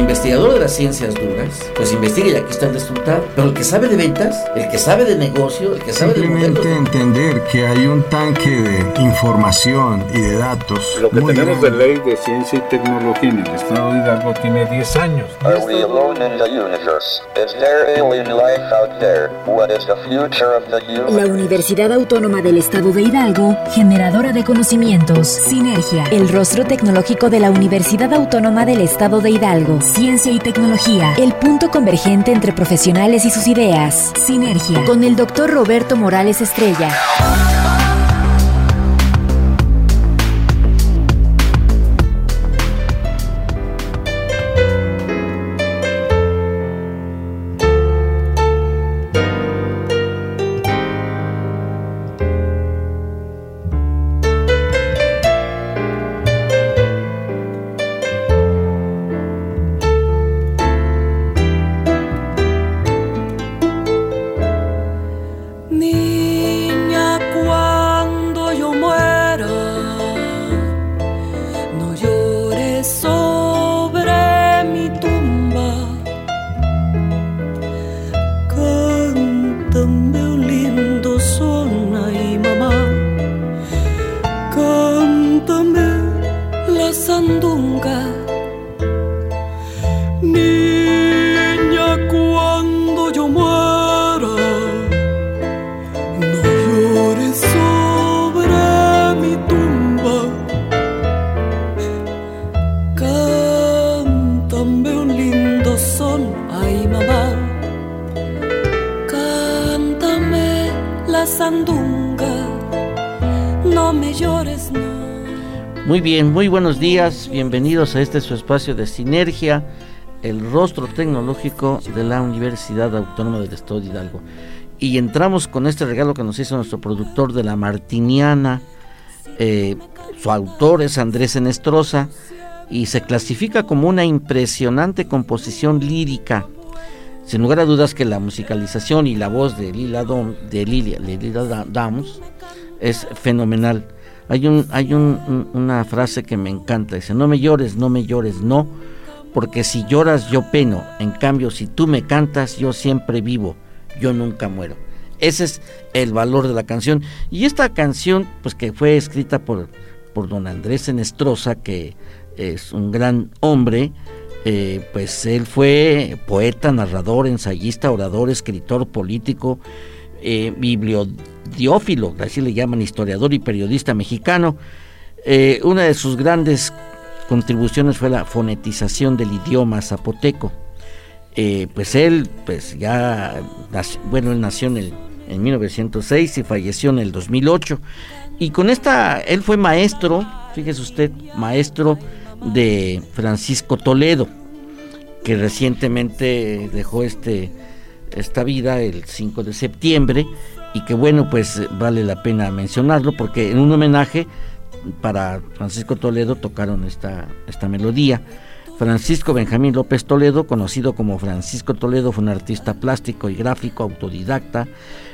investigador de las ciencias duras, pues investiga y aquí está el resultado. Pero el que sabe de ventas, el que sabe de negocio, el que sabe de Simplemente entender que hay un tanque de información y de datos. Lo que tenemos de ley de ciencia y tecnología en el estado de Hidalgo tiene 10 años. Are we alone in the universe? Is there alien life out there? What is the future of the La? Universidad Autónoma del Estado de Hidalgo, generadora de conocimientos. Sinergia, el rostro tecnológico de la Universidad Autónoma del Estado de Hidalgo. Ciencia y tecnología, el punto convergente entre profesionales y sus ideas. Sinergia, con el doctor Roberto Morales Estrella. Niña, cuando yo muera. No llores sobre mi tumba. Cántame un lindo son, ay mamá. Cántame la sandunga. No me llores, no. Muy bien, muy buenos días, bienvenidos a este su espacio de sinergia, el rostro tecnológico de la Universidad Autónoma del Estado de Hidalgo. Y entramos con este regalo que nos hizo nuestro productor de la Martiniana, eh, su autor es Andrés Enestrosa y se clasifica como una impresionante composición lírica. Sin lugar a dudas que la musicalización y la voz de Lila, Dom- de Lilia, de Downs es fenomenal. Hay, un, hay un- una frase que me encanta, dice, no me llores, no me llores, no, porque si lloras yo peno, en cambio si tú me cantas yo siempre vivo, yo nunca muero. Ese es el valor de la canción. Y esta canción, pues que fue escrita por, por don Andrés Enestrosa, que es un gran hombre, eh, pues él fue poeta, narrador, ensayista, orador, escritor, político, eh, bibliodiófilo, así le llaman, historiador y periodista mexicano. Eh, una de sus grandes contribuciones fue la fonetización del idioma zapoteco. Eh, pues él, pues ya, bueno, él nació en, el, en 1906 y falleció en el 2008. Y con esta, él fue maestro, fíjese usted, maestro de Francisco Toledo, que recientemente dejó este, esta vida el 5 de septiembre y que bueno, pues vale la pena mencionarlo porque en un homenaje para Francisco Toledo tocaron esta, esta melodía. Francisco Benjamín López Toledo, conocido como Francisco Toledo, fue un artista plástico y gráfico autodidacta,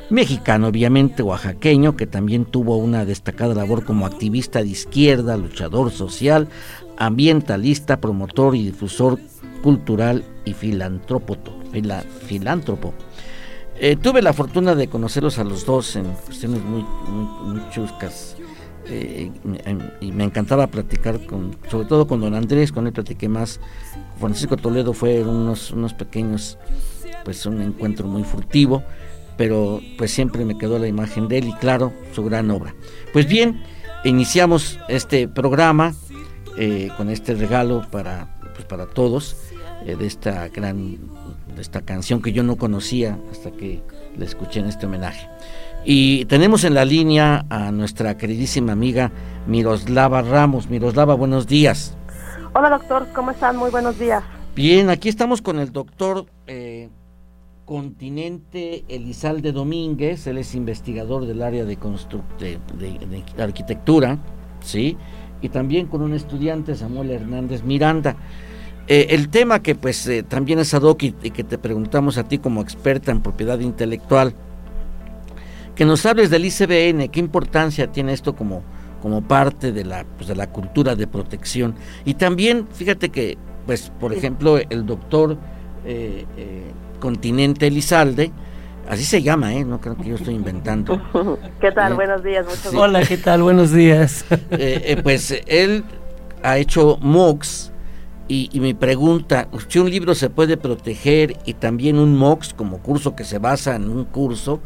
mexicano obviamente, oaxaqueño, que también tuvo una destacada labor como activista de izquierda, luchador social, ambientalista, promotor y difusor cultural y filántropo. fila- filántropo. Eh, tuve la fortuna de conocerlos a los dos en cuestiones muy, chuscas. Eh, y, me encantaba platicar con, sobre todo con don Andrés, con él platiqué más. Francisco Toledo fue unos, unos pequeños, pues un encuentro muy furtivo, pero pues siempre me quedó la imagen de él y claro, su gran obra. Pues bien, iniciamos este programa eh, con este regalo para, pues para todos eh, de esta gran, de esta canción que yo no conocía hasta que la escuché en este homenaje. Y tenemos en la línea a nuestra queridísima amiga Miroslava Ramos. Miroslava, buenos días. Hola doctor, ¿cómo están? Muy buenos días. Bien, aquí estamos con el doctor eh, Continente Elizalde Domínguez, él es investigador del área de, de, de- de arquitectura, ¿sí? Y también con un estudiante, Samuel Hernández Miranda. Eh, el tema que pues eh, también es ad hoc y, y que te preguntamos a ti como experta en propiedad intelectual, que nos hables del ICBN, qué importancia tiene esto como, como parte de la, pues, de la cultura de protección. Y también, fíjate que pues, por ejemplo, el doctor Continente Elizalde, así se llama, ¿eh? No creo que yo estoy inventando. ¿Qué tal? Buenos días, mucho Hola, ¿qué tal? Buenos días. pues él ha hecho MOOCs y, y, me pregunta, si un libro se puede proteger y también un MOOCs como curso que se basa en un curso,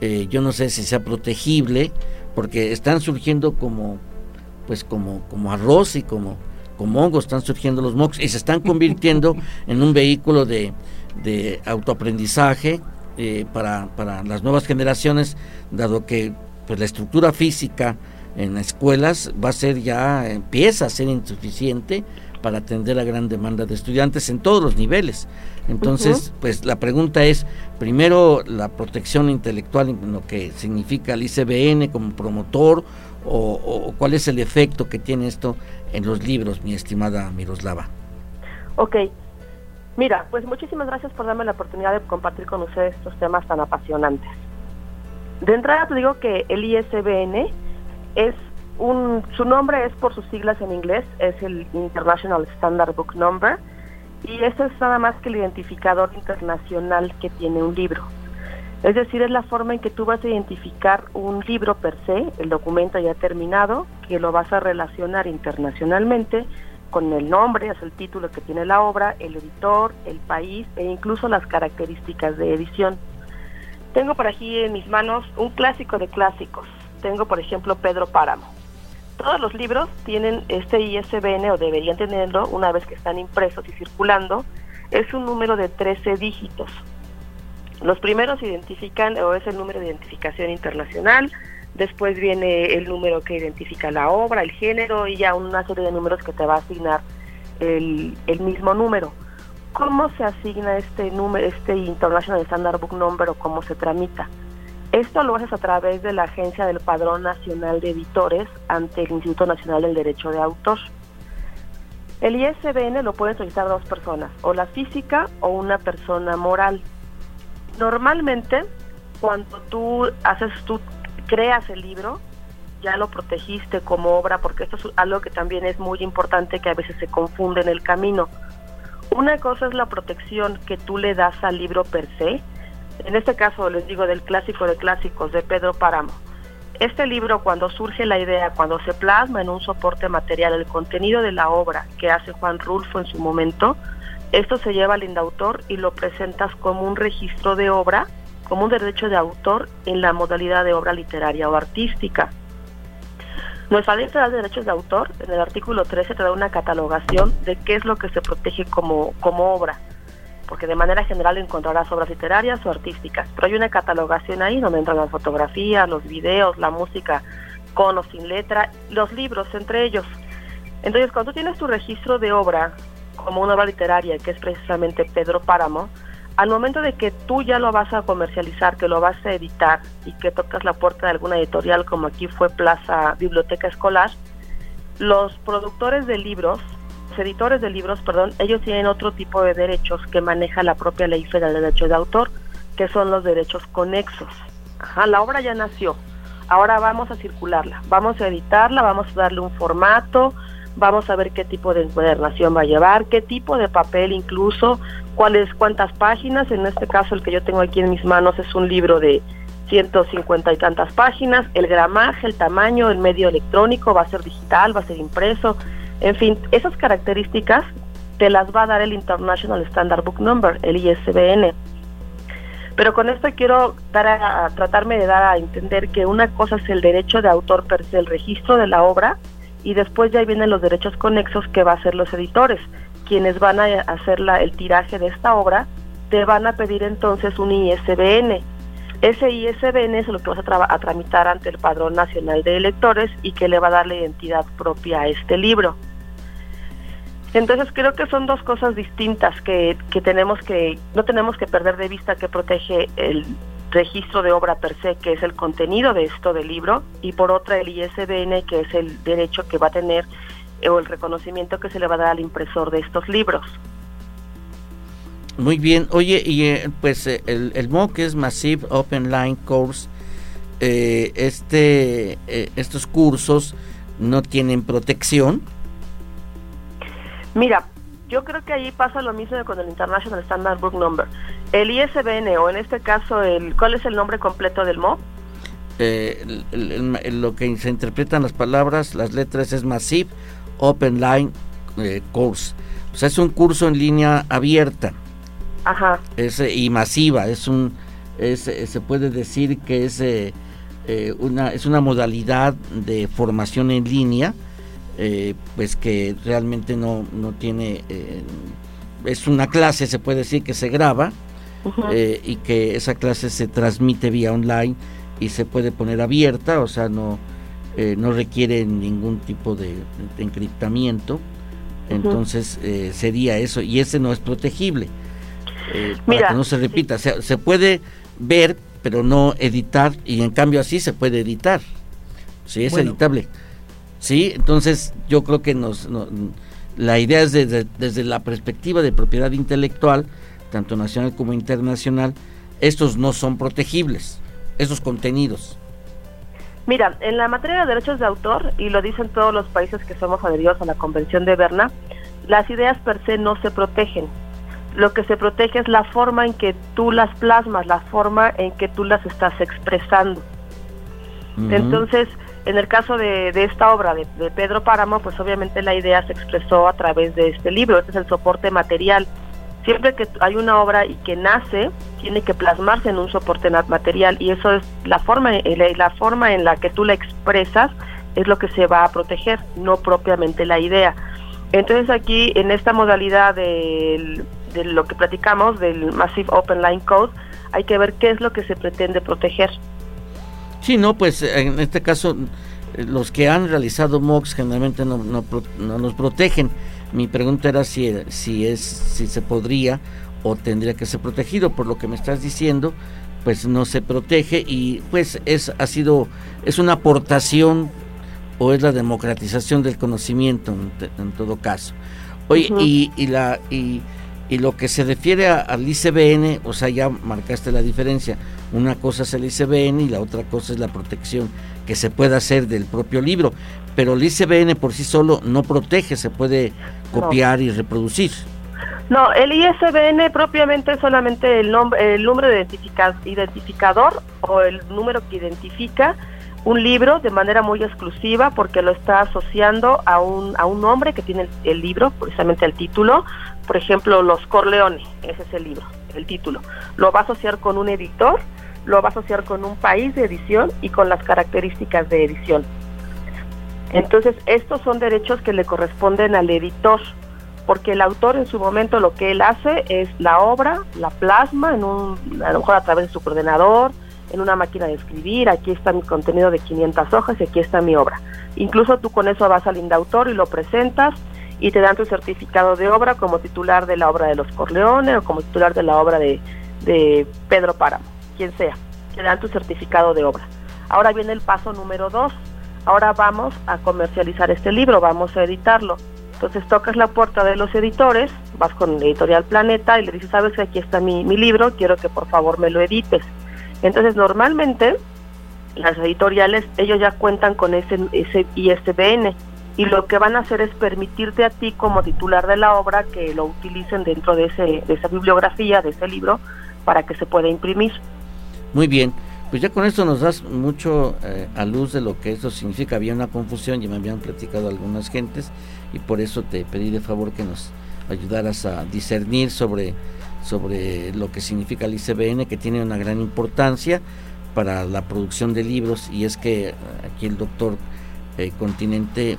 eh, yo no sé si sea protegible, porque están surgiendo como, pues como, como arroz y como, como hongos, están surgiendo los MOOCs y se están convirtiendo en un vehículo de, de autoaprendizaje eh, para, para las nuevas generaciones, dado que pues, la estructura física en escuelas va a ser ya, empieza a ser insuficiente para atender la gran demanda de estudiantes en todos los niveles. Entonces, pues la pregunta es, primero, la protección intelectual, lo que significa el ICBN como promotor, o, cuál es el efecto que tiene esto en los libros, mi estimada Miroslava. Ok, mira, pues muchísimas gracias por darme la oportunidad de compartir con ustedes estos temas tan apasionantes. De entrada te digo que el ISBN es un, su nombre es por sus siglas en inglés, es el International Standard Book Number, y eso es nada más que el identificador internacional que tiene un libro. Es decir, es la forma en que tú vas a identificar un libro per se, el documento ya terminado, que lo vas a relacionar internacionalmente con el nombre, es el título que tiene la obra, el editor, el país e incluso las características de edición. Tengo por aquí en mis manos un clásico de clásicos. Tengo, por ejemplo, Pedro Páramo todos los libros tienen este ISBN o deberían tenerlo una vez que están impresos y circulando. Es un número de 13 dígitos. Los primeros identifican o es el número de identificación internacional, después viene el número que identifica la obra, el género y ya una serie de números que te va a asignar el, el mismo número. ¿Cómo se asigna este número, este International Standard Book Number o cómo se tramita? Esto lo haces a través de la Agencia del Padrón Nacional de Editores ante el Instituto Nacional del Derecho de Autor. El ISBN lo pueden solicitar dos personas, o la física o una persona moral. Normalmente, cuando tú haces, tú creas el libro, ya lo protegiste como obra, porque esto es algo que también es muy importante que a veces se confunde en el camino. Una cosa es la protección que tú le das al libro per se, en este caso les digo del clásico de clásicos de Pedro Páramo. Este libro, cuando surge la idea, cuando se plasma en un soporte material el contenido de la obra que hace Juan Rulfo en su momento, esto se lleva al indautor y lo presentas como un registro de obra, como un derecho de autor en la modalidad de obra literaria o artística. Nuestra ley de derechos de autor, en el artículo 13, te da una catalogación de qué es lo que se protege como, como obra porque de manera general encontrarás obras literarias o artísticas, pero hay una catalogación ahí donde entran las fotografías, los videos, la música con o sin letra, los libros entre ellos. Entonces, cuando tienes tu registro de obra como una obra literaria, que es precisamente Pedro Páramo, al momento de que tú ya lo vas a comercializar, que lo vas a editar y que tocas la puerta de alguna editorial, como aquí fue Plaza Biblioteca Escolar, los productores de libros editores de libros, perdón, ellos tienen otro tipo de derechos que maneja la propia ley federal de derechos de autor, que son los derechos conexos. Ajá, la obra ya nació, ahora vamos a circularla, vamos a editarla, vamos a darle un formato, vamos a ver qué tipo de encuadernación va a llevar, qué tipo de papel incluso, cuáles, cuántas páginas, en este caso el que yo tengo aquí en mis manos es un libro de 150 y tantas páginas, el gramaje, el tamaño, el medio electrónico, va a ser digital, va a ser impreso, en fin, esas características te las va a dar el International Standard Book Number, el ISBN. Pero con esto quiero dar a, tratarme de dar a entender que una cosa es el derecho de autor per el registro de la obra, y después ya vienen los derechos conexos que va a ser los editores, quienes van a hacer la, el tiraje de esta obra, te van a pedir entonces un ISBN. Ese ISBN es lo que vas a, a tramitar ante el Padrón Nacional de Electores y que le va a dar la identidad propia a este libro. Entonces creo que son dos cosas distintas que, que tenemos que, no tenemos que perder de vista que protege el registro de obra per se, que es el contenido de esto del libro, y por otra el ISBN, que es el derecho que va a tener o el reconocimiento que se le va a dar al impresor de estos libros. Muy bien, oye, y eh, pues eh, el, el MOOC es Massive Open Line Course. Eh, este, estos cursos no tienen protección. Mira, yo creo que ahí pasa lo mismo con el International Standard Book Number. El ISBN, o en este caso, el ¿cuál es el nombre completo del MOB? Eh, lo que se interpretan las palabras, las letras es Massive Open Line eh, Course. O sea, es un curso en línea abierta. Ajá. Es, y masiva, es un, se puede decir que es, eh, una, es una modalidad de formación en línea eh, pues que realmente no, no tiene, eh, es una clase, se puede decir, que se graba eh, y que esa clase se transmite vía online y se puede poner abierta, o sea, no, no requiere ningún tipo de, encriptamiento. Entonces sería eso, y ese no es protegible. Para que no se repita, se, se puede ver, pero no editar, y en cambio así se puede editar. Sí, es editable. ¿sí? Entonces yo creo que nos, la idea es desde, la perspectiva de propiedad intelectual, tanto nacional como internacional, estos no son protegibles, esos contenidos. Mira, en la materia de derechos de autor, y lo dicen todos los países que somos adheridos a la Convención de Berna, las ideas per se no se protegen. Lo que se protege es la forma en que tú las plasmas, la forma en que tú las estás expresando. Entonces, en el caso de, esta obra de, Pedro Páramo, pues obviamente la idea se expresó a través de este libro, este es el soporte material. Siempre que hay una obra y que nace, tiene que plasmarse en un soporte material y eso es la forma, la forma en la que tú la expresas es lo que se va a proteger, no propiamente la idea. Entonces aquí en esta modalidad de, de lo que platicamos del Massive Open Line Code, hay que ver qué es lo que se pretende proteger. Sí, no, pues en este caso los que han realizado MOX generalmente no, no, nos protegen. Mi pregunta era si, si, es, si se podría o tendría que ser protegido. Por lo que me estás diciendo, pues no se protege y pues es, ha sido, es una aportación o es la democratización del conocimiento en, todo caso. Oye, y, y, la, y, y, lo que se refiere al ICBN, o sea, ya marcaste la diferencia una cosa es el ICBN y la otra cosa es la protección que se puede hacer del propio libro. Pero el ICBN por sí solo no protege, se puede copiar y reproducir. No, el ISBN propiamente es solamente el, nombre, el número de identificador o el número que identifica un libro de manera muy exclusiva porque lo está asociando a un, a un nombre que tiene el, libro, precisamente el título. Por ejemplo, Los Corleones, ese es el libro, el título. Lo va a asociar con un editor lo va a asociar con un país de edición y con las características de edición. Entonces, estos son derechos que le corresponden al editor, porque el autor en su momento lo que él hace es la obra, la plasma, en un, a lo mejor a través de su coordenador, en una máquina de escribir, aquí está mi contenido de 500 hojas y aquí está mi obra. Incluso tú con eso vas al INDAUTOR y lo presentas y te dan tu certificado de obra como titular de la obra de los Corleones o como titular de la obra de, de Pedro Páramo quien sea, te dan tu certificado de obra. Ahora viene el paso número dos. Ahora vamos a comercializar este libro, vamos a editarlo. Entonces tocas la puerta de los editores, vas con Editorial Planeta y le dices, sabes que aquí está mi, libro, quiero que por favor me lo edites. Entonces normalmente las editoriales, ellos ya cuentan con ese, ese ISBN y lo que van a hacer es permitirte a ti como titular de la obra que lo utilicen dentro de, ese, de esa bibliografía, de ese libro, para que se pueda imprimir. Muy bien, pues ya con esto nos das mucho eh, a luz de lo que eso significa. Había una confusión, ya me habían platicado algunas gentes y por eso te pedí de favor que nos ayudaras a discernir sobre, sobre lo que significa el ICBN, que tiene una gran importancia para la producción de libros y es que eh, aquí el doctor eh, Continente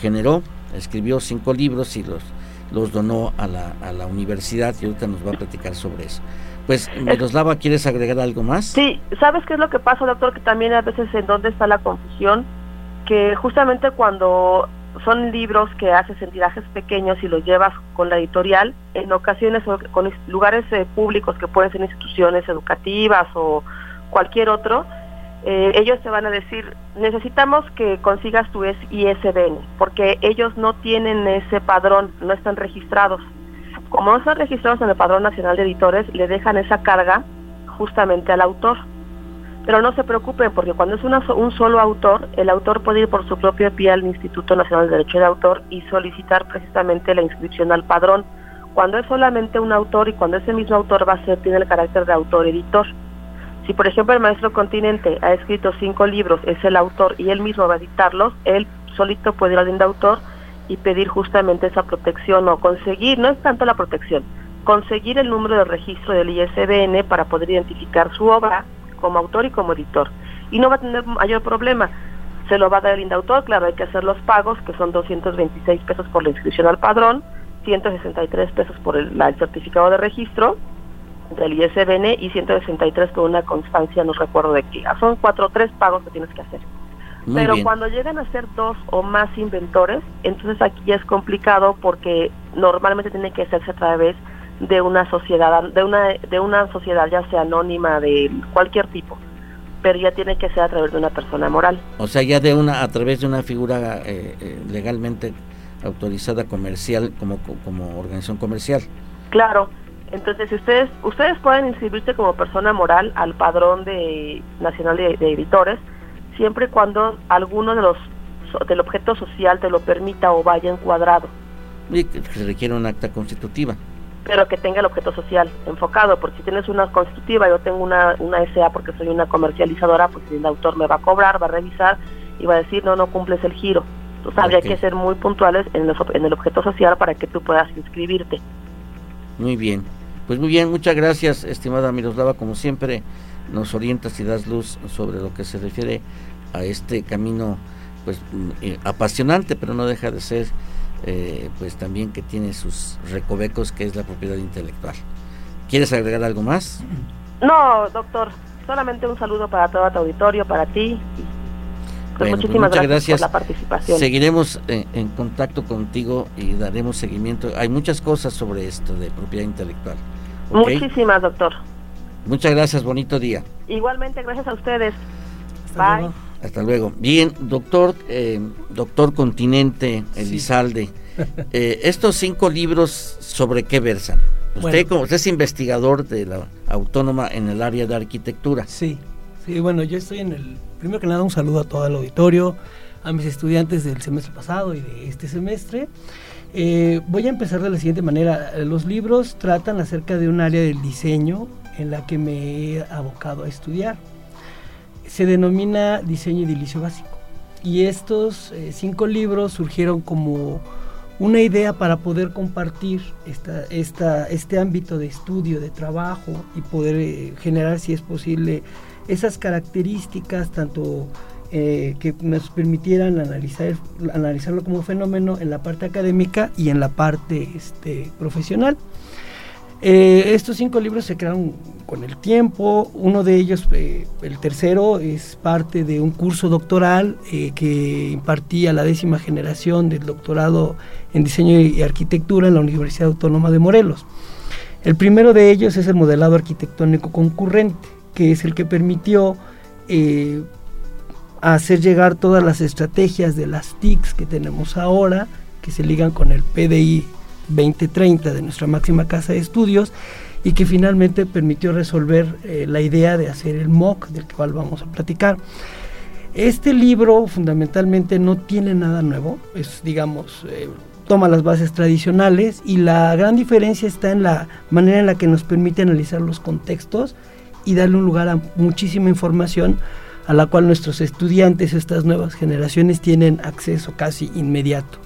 generó, escribió cinco libros y los, los donó a la, a la universidad y ahorita nos va a platicar sobre eso. Pues, Miroslava, ¿quieres agregar algo más? Sí, ¿sabes qué es lo que pasa, doctor? Que también a veces en dónde está la confusión, que justamente cuando son libros que haces en tirajes pequeños y los llevas con la editorial, en ocasiones con lugares eh, públicos que pueden ser instituciones educativas o cualquier otro, eh, ellos te van a decir, necesitamos que consigas tu ISBN, porque ellos no tienen ese padrón, no están registrados como no están registrados en el Padrón Nacional de Editores, le dejan esa carga justamente al autor. Pero no se preocupen porque cuando es una, un solo autor, el autor puede ir por su propio pie al Instituto Nacional de Derecho de Autor y solicitar precisamente la inscripción al padrón. Cuando es solamente un autor y cuando ese mismo autor va a ser, tiene el carácter de autor-editor. Si por ejemplo el maestro Continente ha escrito cinco libros, es el autor y él mismo va a editarlos, él solito puede ir al autor y pedir justamente esa protección o conseguir, no es tanto la protección, conseguir el número de registro del ISBN para poder identificar su obra como autor y como editor. Y no va a tener mayor problema. Se lo va a dar el indautor, claro, hay que hacer los pagos, que son 226 pesos por la inscripción al padrón, 163 pesos por el, certificado de registro del ISBN y 163 por una constancia, no recuerdo de qué. Ah, son cuatro o tres pagos que tienes que hacer. Pero cuando llegan a ser dos o más inventores, entonces aquí ya es complicado porque normalmente tiene que hacerse a través de una sociedad, de una, de una sociedad ya sea anónima de cualquier tipo, pero ya tiene que ser a través de una persona moral. O sea, ya de una, a través de una figura eh, eh, legalmente autorizada comercial como, como organización comercial. Claro, entonces ustedes, ustedes pueden inscribirse como persona moral al padrón de nacional de, editores, siempre y cuando alguno de los del objeto social te lo permita o vaya encuadrado. Y que se requiere un acta constitutiva pero que tenga el objeto social enfocado, porque si tienes una constitutiva, yo tengo una, una SA porque soy una comercializadora, pues el autor me va a cobrar, va a revisar y va a decir, no, no cumples el giro. Entonces habría que ser muy puntuales en, en el objeto social para que tú puedas inscribirte. Muy bien, pues muy bien, muchas gracias, estimada Miroslava, como siempre nos orientas y das luz sobre lo que se refiere a este camino pues mm, eh, apasionante, pero no deja de ser eh, pues también que tiene sus recovecos, que es la propiedad intelectual. ¿Quieres agregar algo más? No, doctor, solamente un saludo para todo tu auditorio, para ti. Pues muchísimas gracias, por la participación. Seguiremos en, contacto contigo y daremos seguimiento. Hay muchas cosas sobre esto de propiedad intelectual. Muchísimas, doctor. Muchas gracias, bonito día. Igualmente, gracias a ustedes. Bye. Hasta luego. Bien, doctor, eh, doctor Continente Elizalde, eh, estos cinco libros, ¿sobre qué versan? Usted, como usted es investigador de la autónoma en el área de arquitectura. Sí, sí, bueno, yo estoy en el, primero que nada un saludo a todo el auditorio, a mis estudiantes del semestre pasado y de este semestre. Eh, voy a empezar de la siguiente manera. Los libros tratan acerca de un área del diseño en la que me he abocado a estudiar se denomina diseño edilicio básico. Y estos eh, cinco libros surgieron como una idea para poder compartir esta, este ámbito de estudio, de trabajo y poder eh, generar, si es posible, esas características tanto eh, que nos permitieran analizar, analizarlo como fenómeno en la parte académica y en la parte este, profesional. Eh, estos cinco libros se crearon con el tiempo. Uno de ellos, eh, el tercero, es parte de un curso doctoral eh, que impartía la décima generación del doctorado en diseño y arquitectura en la Universidad Autónoma de Morelos. El primero de ellos es el modelado arquitectónico concurrente, que es el que permitió hacer llegar todas las estrategias de las TICs que tenemos ahora, que se ligan con el PDI 2030 de nuestra máxima casa de estudios y que finalmente permitió resolver eh, la idea de hacer el MOOC del cual vamos a platicar. Este libro fundamentalmente no tiene nada nuevo, es digamos, eh, toma las bases tradicionales y la gran diferencia está en la manera en la que nos permite analizar los contextos y darle un lugar a muchísima información a la cual nuestros estudiantes, estas nuevas generaciones, tienen acceso casi inmediato.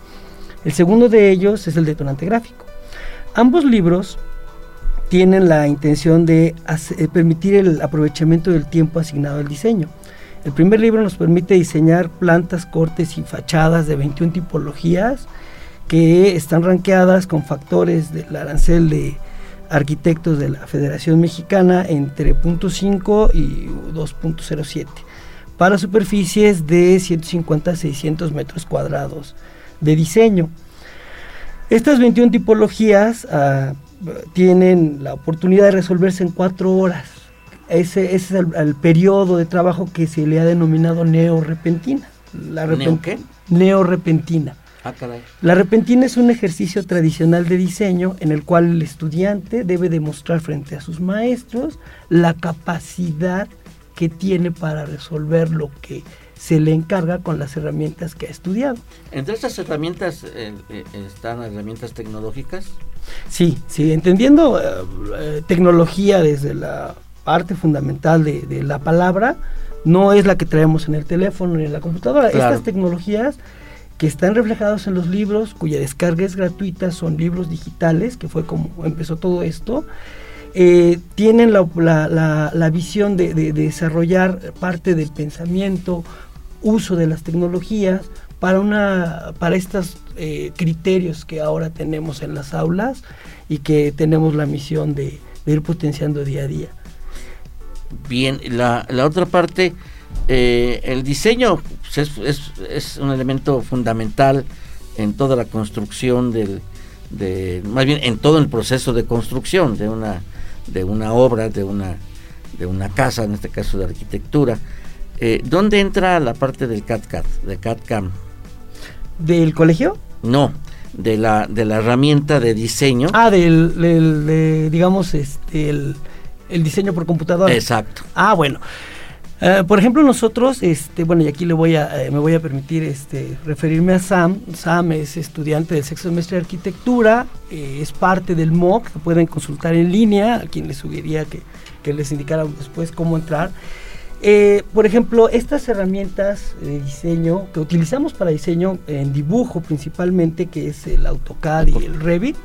El segundo de ellos es el detonante gráfico. Ambos libros tienen la intención de eh, permitir el aprovechamiento del tiempo asignado al diseño. El primer libro nos permite diseñar plantas, cortes y fachadas de 21 tipologías que están ranqueadas con factores del arancel de arquitectos de la Federación Mexicana entre 0.5 y 2.07 para superficies de 150 a 600 metros cuadrados de diseño. Estas 21 tipologías ah, tienen la oportunidad de resolverse en cuatro horas. Ese, es el, periodo de trabajo que se le ha denominado neorepentina. La ¿Neo qué? Neorepentina. Ah, la repentina es un ejercicio tradicional de diseño en el cual el estudiante debe demostrar frente a sus maestros la capacidad que tiene para resolver lo que se le encarga con las herramientas que ha estudiado. Entre estas herramientas eh, eh, están herramientas tecnológicas. Sí, sí, entendiendo eh, tecnología desde la parte fundamental de, la palabra, no es la que traemos en el teléfono ni en la computadora. Estas tecnologías que están reflejados en los libros, cuya descarga es gratuita, son libros digitales, que fue como empezó todo esto, eh, tienen la, visión de, desarrollar parte del pensamiento, uso de las tecnologías para, una, para estos eh, criterios que ahora tenemos en las aulas y que tenemos la misión de, ir potenciando día a día. Bien, la, la otra parte eh, el diseño pues, es, un elemento fundamental en toda la construcción del, de, más bien en todo el proceso de construcción de una, de una obra, de una, de una casa, en este caso de arquitectura. Eh, ¿Dónde entra la parte del CAD-CAD, de CAD-CAM? ¿Del colegio? No, de la, de la herramienta de diseño. Ah, del, digamos, este, el, el diseño por computadora. Exacto. Ah, bueno. Eh, por ejemplo, nosotros, este, bueno, y aquí le voy a, eh, me voy a permitir este, referirme a Sam. Sam es estudiante del sexto semestre de arquitectura, eh, es parte del MOOC, que pueden consultar en línea, a quien les sugeriría que, que les indicara después cómo entrar. por ejemplo, estas herramientas de diseño que utilizamos para diseño en dibujo principalmente, que es el AutoCAD y el Revit,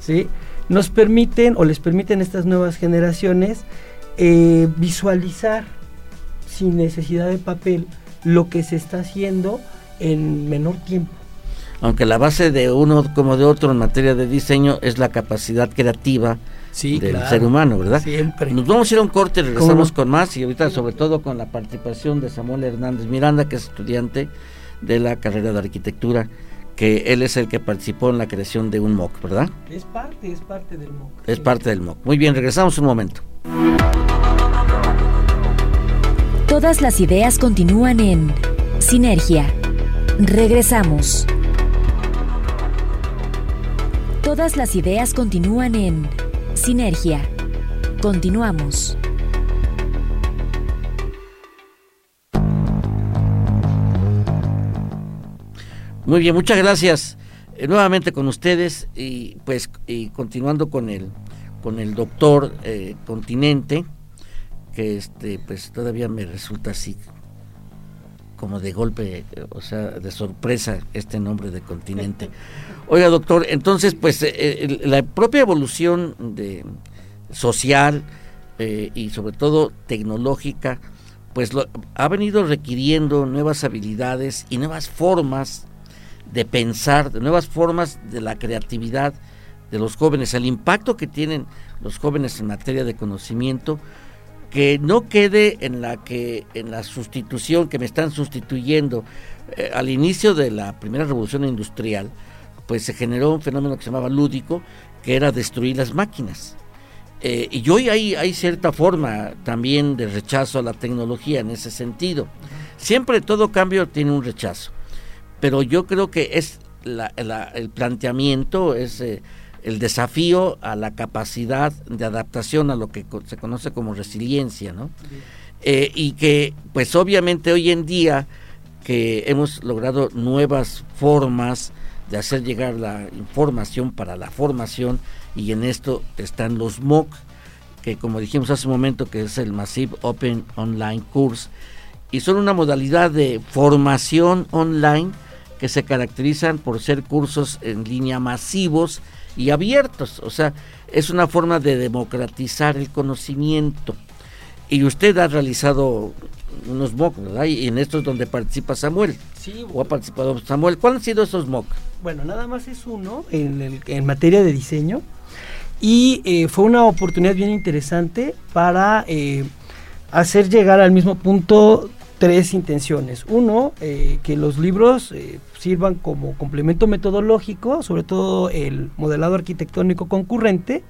¿sí? nos permiten o les permiten a estas nuevas generaciones visualizar sin necesidad de papel lo que se está haciendo en menor tiempo. Aunque la base de uno como de otro en materia de diseño es la capacidad creativa del ser humano, ¿verdad? Siempre. Nos vamos a ir a un corte, regresamos con más y ahorita sobre todo con la participación de Samuel Hernández Miranda, que es estudiante de la carrera de arquitectura, que él es el que participó en la creación de un MOOC, ¿verdad? Es parte, es parte del MOOC. Es parte del MOOC. Muy bien, regresamos un momento. Todas las ideas continúan en Sinergia. Regresamos. Todas las ideas continúan en Sinergia. Continuamos. Muy bien, muchas gracias. Eh, nuevamente con ustedes y pues continuando con el con el doctor eh, Continente que este pues todavía me resulta así como de golpe, o sea, de sorpresa este nombre de continente. Oiga, doctor, entonces pues eh, la propia evolución de social eh, y sobre todo tecnológica pues lo, ha venido requiriendo nuevas habilidades y nuevas formas de pensar, de nuevas formas de la creatividad de los jóvenes, el impacto que tienen los jóvenes en materia de conocimiento que no quede en la que en la sustitución que me están sustituyendo. Eh, al inicio de la primera revolución industrial pues se generó un fenómeno que se llamaba lúdico que era destruir las máquinas. Eh, y hoy hay, hay cierta forma también de rechazo a la tecnología en ese sentido. Siempre todo cambio tiene un rechazo pero yo creo que es el planteamiento es eh, el desafío a la capacidad de adaptación a lo que se conoce como resiliencia, ¿no? Eh, y que, pues obviamente hoy en día que hemos logrado nuevas formas de hacer llegar la información para la formación y en esto están los MOOC, que como dijimos hace un momento que es el Massive Open Online Course, y son una modalidad de formación online que se caracterizan por ser cursos en línea masivos y abiertos. O sea, es una forma de democratizar el conocimiento. Y usted ha realizado unos MOOC, ¿verdad? Y en esto es donde participa Samuel. Sí. ¿O ha participado Samuel? ¿Cuáles han sido esos MOOC? Bueno, nada más es uno en, en materia de diseño. Y eh, fue una oportunidad bien interesante para eh, hacer llegar al mismo punto tres intenciones. Uno, eh, que los libros eh, sirvan como complemento metodológico, sobre todo el modelado arquitectónico concurrente.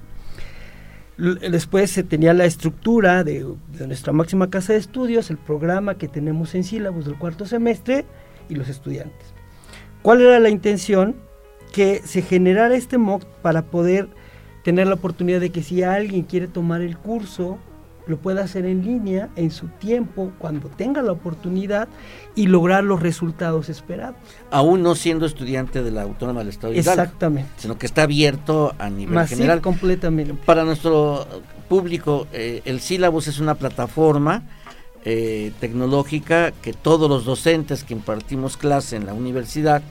después se tenía la estructura de, nuestra máxima casa de estudios, el programa que tenemos en sílabos del cuarto semestre y los estudiantes. ¿Cuál era la intención? Que se generara este MOOC para poder tener la oportunidad de que si alguien quiere tomar el curso lo pueda hacer en línea, en su tiempo, cuando tenga la oportunidad y lograr los resultados esperados. Aún no siendo estudiante de la Autónoma del Estado de Hidalgo. Exactamente. Sino que está abierto a nivel Masivo, general. completamente. Para nuestro público, eh, el sílabus es una plataforma eh, tecnológica que todos los docentes que impartimos clase en la universidad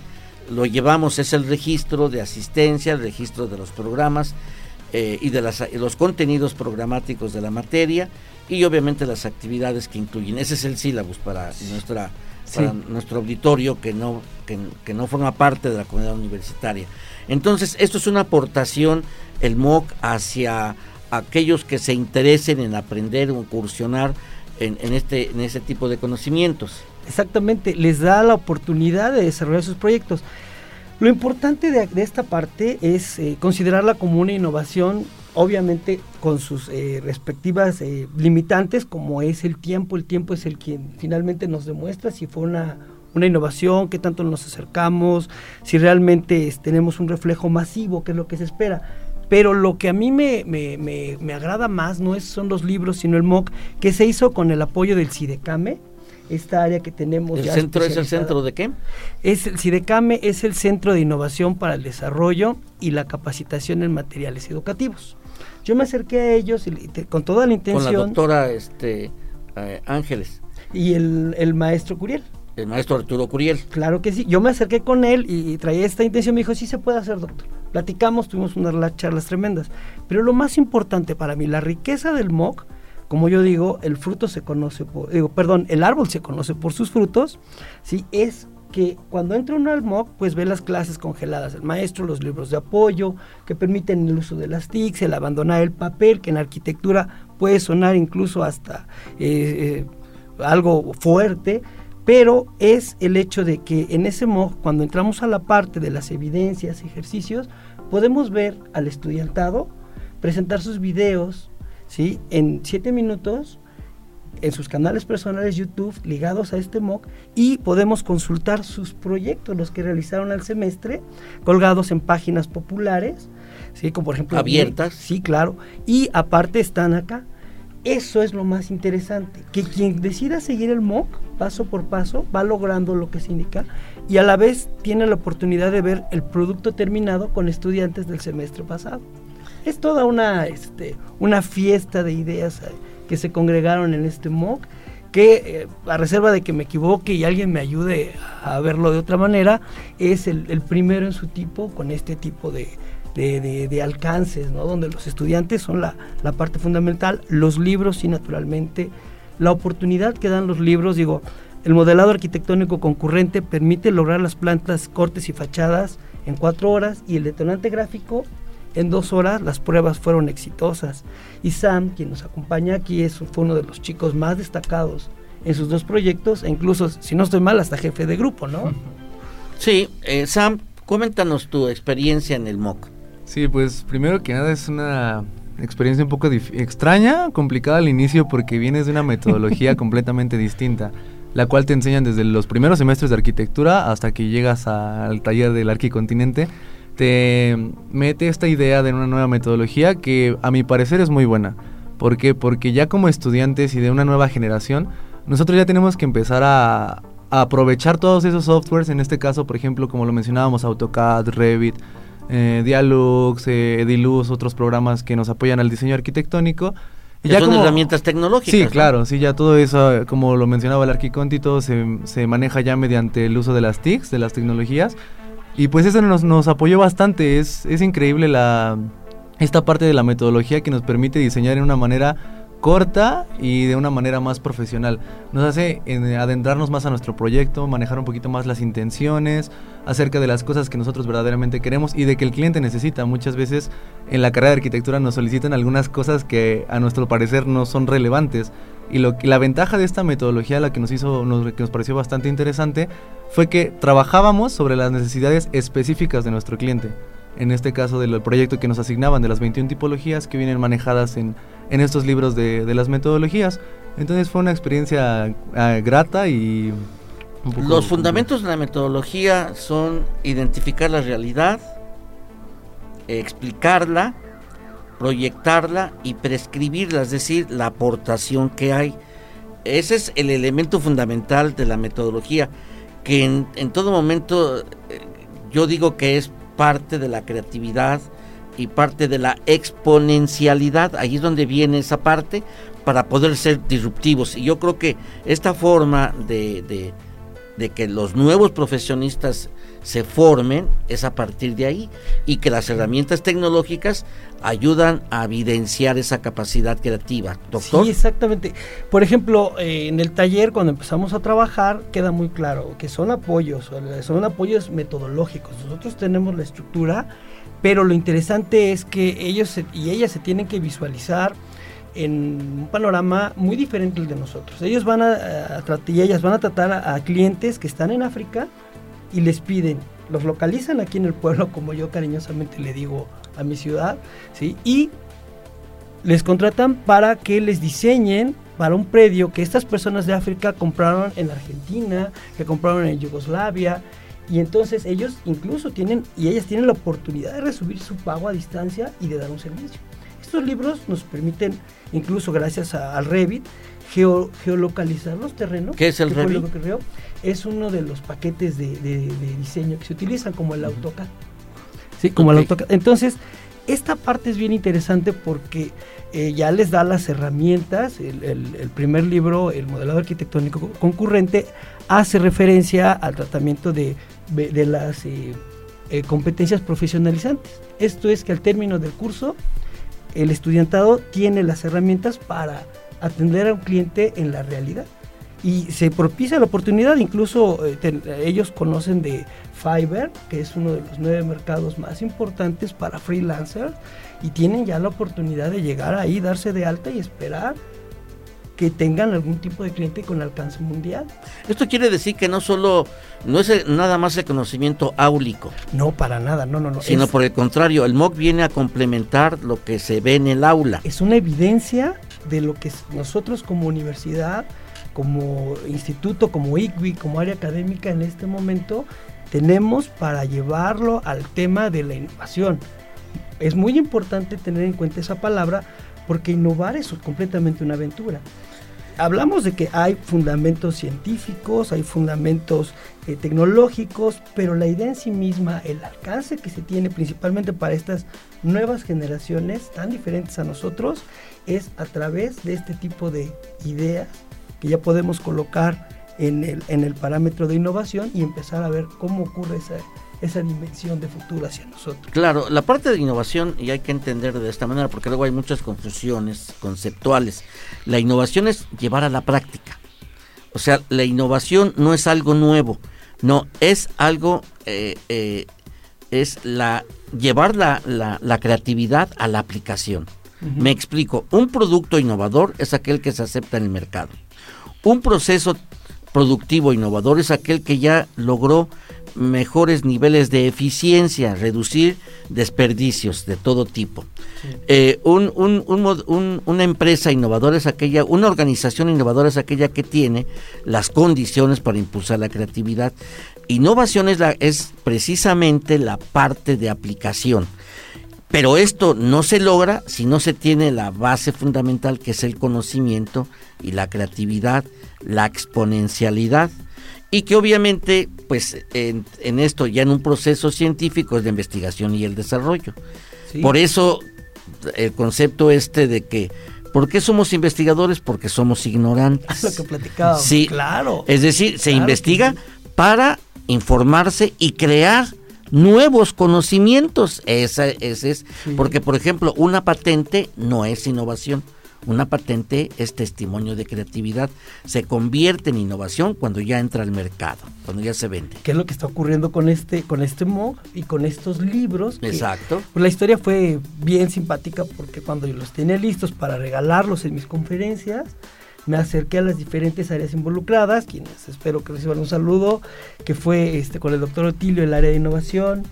lo llevamos, es el registro de asistencia, el registro de los programas eh, y de las, los contenidos programáticos de la materia y obviamente las actividades que incluyen. Ese es el sílabus para, nuestra, para nuestro auditorio que no, que, que, no forma parte de la comunidad universitaria. Entonces, esto es una aportación, el MOOC, hacia aquellos que se interesen en aprender o incursionar en, en, este, en ese tipo de conocimientos. Exactamente, les da la oportunidad de desarrollar sus proyectos. Lo importante de, de esta parte es eh, considerarla como una innovación, obviamente con sus eh, respectivas eh, limitantes, como es el tiempo. El tiempo es el quien finalmente nos demuestra si fue una, una innovación, qué tanto nos acercamos, si realmente es, tenemos un reflejo masivo, que es lo que se espera. Pero lo que a mí me, me, me, me agrada más no es, son los libros, sino el MOOC, que se hizo con el apoyo del CIDECAME, esta área que tenemos. ¿El centro es el centro de qué? Es el CIDECAME es el Centro de Innovación para el Desarrollo y la Capacitación en Materiales Educativos. Yo me acerqué a ellos y, te, con toda la intención. Con la doctora este, eh, Ángeles. Y el, el maestro Curiel. El maestro Arturo Curiel. Claro que sí. Yo me acerqué con él y, y traía esta intención. Me dijo, sí se puede hacer, doctor. Platicamos, tuvimos unas charlas tremendas. Pero lo más importante para mí, la riqueza del MOOC, como yo digo, el fruto se conoce por, digo, perdón, el árbol se conoce por sus frutos, ¿sí? Es que cuando entra uno al MOOC, pues ve las clases congeladas del maestro, los libros de apoyo, que permiten el uso de las TICs, el abandonar el papel, que en arquitectura puede sonar incluso hasta eh, eh, algo fuerte, pero es el hecho de que en ese MOOC, cuando entramos a la parte de las evidencias, ejercicios, podemos ver al estudiantado presentar sus videos, ¿sí? En siete minutos en sus canales personales YouTube ligados a este MOOC y podemos consultar sus proyectos, los que realizaron al semestre, colgados en páginas populares, ¿sí? como por ejemplo... Abiertas. Sí, claro. Y aparte están acá. Eso es lo más interesante, que quien decida seguir el MOOC paso por paso va logrando lo que se indica y a la vez tiene la oportunidad de ver el producto terminado con estudiantes del semestre pasado. Es toda una, este, una fiesta de ideas que se congregaron en este MOOC, que eh, a reserva de que me equivoque y alguien me ayude a verlo de otra manera, es el, el primero en su tipo con este tipo de, de, de, de, alcances, ¿no? donde los estudiantes son la, la, parte fundamental, los libros y naturalmente la oportunidad que dan los libros, digo, el modelado arquitectónico concurrente permite lograr las plantas, cortes y fachadas en cuatro horas y el detonante gráfico en dos horas las pruebas fueron exitosas. Y Sam, quien nos acompaña aquí, es, fue uno de los chicos más destacados en sus dos proyectos, e incluso, si no estoy mal, hasta jefe de grupo, ¿no? Sí, eh, Sam, coméntanos tu experiencia en el MOOC. Sí, pues primero que nada es una experiencia un poco extraña, complicada al inicio porque vienes de una metodología completamente distinta, la cual te enseñan desde los primeros semestres de arquitectura hasta que llegas al taller del Arquicontinente te mete esta idea de una nueva metodología que a mi parecer es muy buena. ¿Por qué? Porque ya como estudiantes y de una nueva generación, nosotros ya tenemos que empezar a, a aprovechar todos esos softwares, en este caso, por ejemplo, como lo mencionábamos, AutoCAD, Revit, eh, Dialux, eh, Ediluz, otros programas que nos apoyan al diseño arquitectónico. Y ya son como, herramientas tecnológicas. Sí, ¿no? claro, sí, ya todo eso, como lo mencionaba el Arquiconti, todo se, se maneja ya mediante el uso de las TICs, de las tecnologías. Y pues eso nos, nos apoyó bastante, es, es increíble la, esta parte de la metodología que nos permite diseñar en una manera corta y de una manera más profesional. Nos hace adentrarnos más a nuestro proyecto, manejar un poquito más las intenciones acerca de las cosas que nosotros verdaderamente queremos y de que el cliente necesita. Muchas veces en la carrera de arquitectura nos solicitan algunas cosas que a nuestro parecer no son relevantes. Y lo la ventaja de esta metodología, la que nos hizo, nos, que nos pareció bastante interesante, fue que trabajábamos sobre las necesidades específicas de nuestro cliente. En este caso del proyecto que nos asignaban de las 21 tipologías que vienen manejadas en, en estos libros de, de, las metodologías. Entonces fue una experiencia uh, grata y... Los fundamentos de la metodología son identificar la realidad, explicarla proyectarla y prescribirla, es decir, la aportación que hay. Ese es el elemento fundamental de la metodología, que en, todo momento eh, yo digo que es parte de la creatividad y parte de la exponencialidad. Ahí es donde viene esa parte para poder ser disruptivos. Y yo creo que esta forma de, de, de que los nuevos profesionistas se formen es a partir de ahí y que las herramientas tecnológicas ayudan a evidenciar esa capacidad creativa. Doctor. Sí, exactamente. Por ejemplo, eh, en el taller cuando empezamos a trabajar queda muy claro que son apoyos, son apoyos metodológicos. Nosotros tenemos la estructura, pero lo interesante es que ellos y ellas se tienen que visualizar en un panorama muy diferente al de nosotros. Ellos van a, ellas van a tratar a clientes que están en África y les piden, los localizan aquí en el pueblo, como yo cariñosamente le digo a mi ciudad, ¿sí? Y les contratan para que les diseñen para un predio que estas personas de África compraron en Argentina, que compraron en Yugoslavia, y entonces ellos incluso tienen, y ellas tienen la oportunidad de recibir su pago a distancia y de dar un servicio. Estos libros nos permiten, incluso gracias a- al Revit, geo- geolocalizar los terrenos. ¿Qué es el Revit? Es uno de los paquetes de, de- de diseño que se utilizan como el AutoCAD. Sí, como el. AutoCAD. Entonces, esta parte es bien interesante porque eh, ya les da las herramientas. El, el- el primer libro, el modelado arquitectónico concurrente, hace referencia al tratamiento de las eh, eh, competencias profesionalizantes. Esto es que al término del curso, el estudiantado tiene las herramientas para atender a un cliente en la realidad. Y se propicia la oportunidad, incluso eh, ellos conocen de Fiverr, que es uno de los nueve mercados más importantes para freelancers, y tienen ya la oportunidad de llegar ahí, darse de alta y esperar que tengan algún tipo de cliente con alcance mundial. Esto quiere decir que no solo, no es nada más el conocimiento áulico, No, para nada, no, no, no. sino es, por el contrario, el MOOC viene a complementar lo que se ve en el aula. es una evidencia de lo que nosotros como universidad, como instituto, como ICBI, como área académica en este momento, tenemos para llevarlo al tema de la innovación. Es muy importante tener en cuenta esa palabra porque innovar es completamente una aventura. Hablamos de que hay fundamentos científicos, hay fundamentos eh, tecnológicos, pero la idea en sí misma, el alcance que se tiene principalmente para estas nuevas generaciones tan diferentes a nosotros, es a través de este tipo de ideas que ya podemos colocar en el, en el parámetro de innovación y empezar a ver cómo ocurre esa, esa dimensión de futuro hacia nosotros. Claro, la parte de innovación, y hay que entender de esta manera, porque luego hay muchas confusiones conceptuales. La innovación es llevar a la práctica. O sea, la innovación no es algo nuevo, no, es algo, eh, eh, es la llevar la, la- la creatividad a la aplicación. Me explico, un producto innovador es aquel que se acepta en el mercado. Un proceso productivo innovador es aquel que ya logró mejores niveles de eficiencia, reducir desperdicios de todo tipo. Eh, un- un- un mod- un- una empresa innovadora es aquella, una organización innovadora es aquella que tiene las condiciones para impulsar la creatividad. Innovación es, la, es precisamente la parte de aplicación. Pero esto no se logra si no se tiene la base fundamental que es el conocimiento y la creatividad, la exponencialidad y que obviamente pues en, en esto ya en un proceso científico es la investigación y el desarrollo. Sí. Por eso el concepto este de que ¿por qué somos investigadores? Porque somos ignorantes. Lo que platicábamos, Sí, claro. Es decir, se Claro investiga sí. para informarse y crear nuevos conocimientos. Esa, ese es, Sí. porque por ejemplo, una patente no es innovación. Una patente es testimonio de creatividad. Se convierte en innovación cuando ya entra al mercado, cuando ya se vende. ¿Qué es lo que está ocurriendo con este, con este MOOC y con estos libros? que, Exacto. pues, la historia fue bien simpática porque cuando yo los tenía listos para regalarlos en mis conferencias, me acerqué a las diferentes áreas involucradas, quienes espero que reciban un saludo, que fue este, con el doctor Otilio, el área de innovación,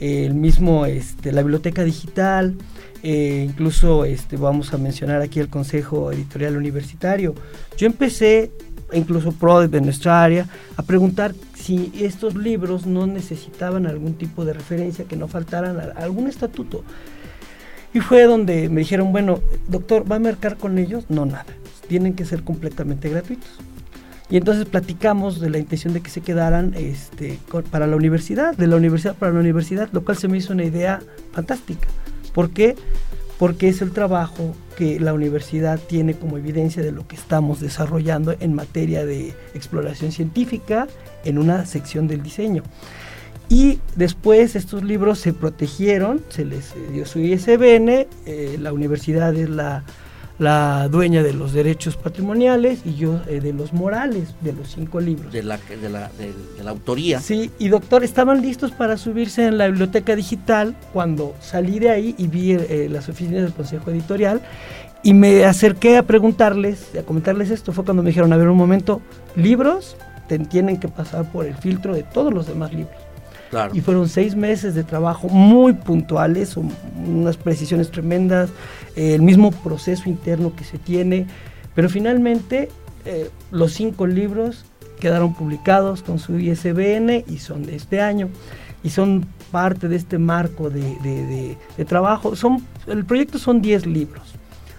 el mismo, este, la biblioteca digital, eh, incluso este, vamos a mencionar aquí el Consejo Editorial Universitario. Yo empecé, incluso pro de nuestra área, a preguntar si estos libros no necesitaban algún tipo de referencia, que no faltaran algún estatuto. Y fue donde me dijeron, bueno, doctor, ¿va a marcar con ellos? No, nada. Tienen que ser completamente gratuitos. Y entonces platicamos de la intención de que se quedaran este, para la universidad, de la universidad para la universidad, lo cual se me hizo una idea fantástica. ¿Por qué? Porque es el trabajo que la universidad tiene como evidencia de lo que estamos desarrollando en materia de exploración científica en una sección del diseño. Y después estos libros se protegieron, se les dio su ISBN, eh, la universidad es la, dueña de los derechos patrimoniales y yo eh, de los morales de los cinco libros. De la, de, la, de, la autoría. Sí, y doctor, estaban listos para subirse en la biblioteca digital cuando salí de ahí y vi eh, las oficinas del Consejo Editorial y me acerqué a preguntarles, a comentarles esto. Fue cuando me dijeron, a ver un momento, libros te tienen que pasar por el filtro de todos los demás libros. Y fueron seis meses de trabajo muy puntuales, unas precisiones tremendas, el mismo proceso interno que se tiene, pero finalmente eh, los cinco libros quedaron publicados con su ISBN y son de este año y son parte de este marco de, trabajo. Son, el proyecto son 10 libros.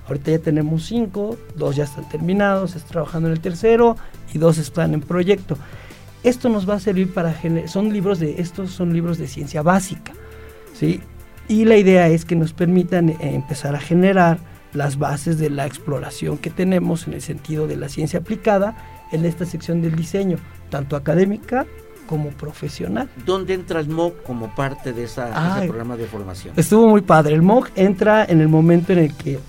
Ahorita ya tenemos cinco, dos ya están terminados, está trabajando en el tercero y dos están en proyecto. Esto nos va a servir para son libros de estos son libros de ciencia básica, ¿sí? Y la idea es que nos permitan eh, empezar a generar las bases de la exploración que tenemos en el sentido de la ciencia aplicada en esta sección del diseño, tanto académica como profesional. ¿Dónde entra el MOOC como parte de ese programa de formación? Estuvo muy padre. El MOOC entra en el momento en el que